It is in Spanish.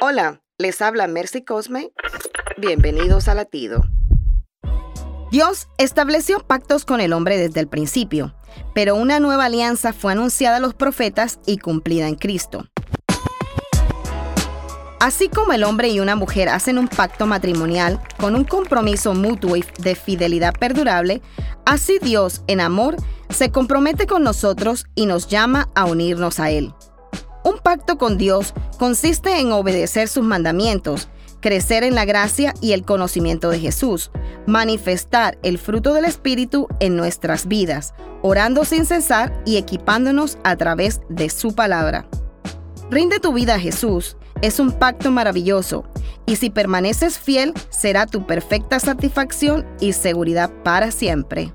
Hola, les habla Mercy Cosme. Bienvenidos a Latido. Dios estableció pactos con el hombre desde el principio, pero una nueva alianza fue anunciada a los profetas y cumplida en Cristo. Así como el hombre y una mujer hacen un pacto matrimonial con un compromiso mutuo y de fidelidad perdurable, así Dios, en amor, se compromete con nosotros y nos llama a unirnos a Él. Un pacto con Dios consiste en obedecer sus mandamientos, crecer en la gracia y el conocimiento de Jesús, manifestar el fruto del Espíritu en nuestras vidas, orando sin cesar y equipándonos a través de su palabra. Rinde tu vida a Jesús es un pacto maravilloso y si permaneces fiel será tu perfecta satisfacción y seguridad para siempre.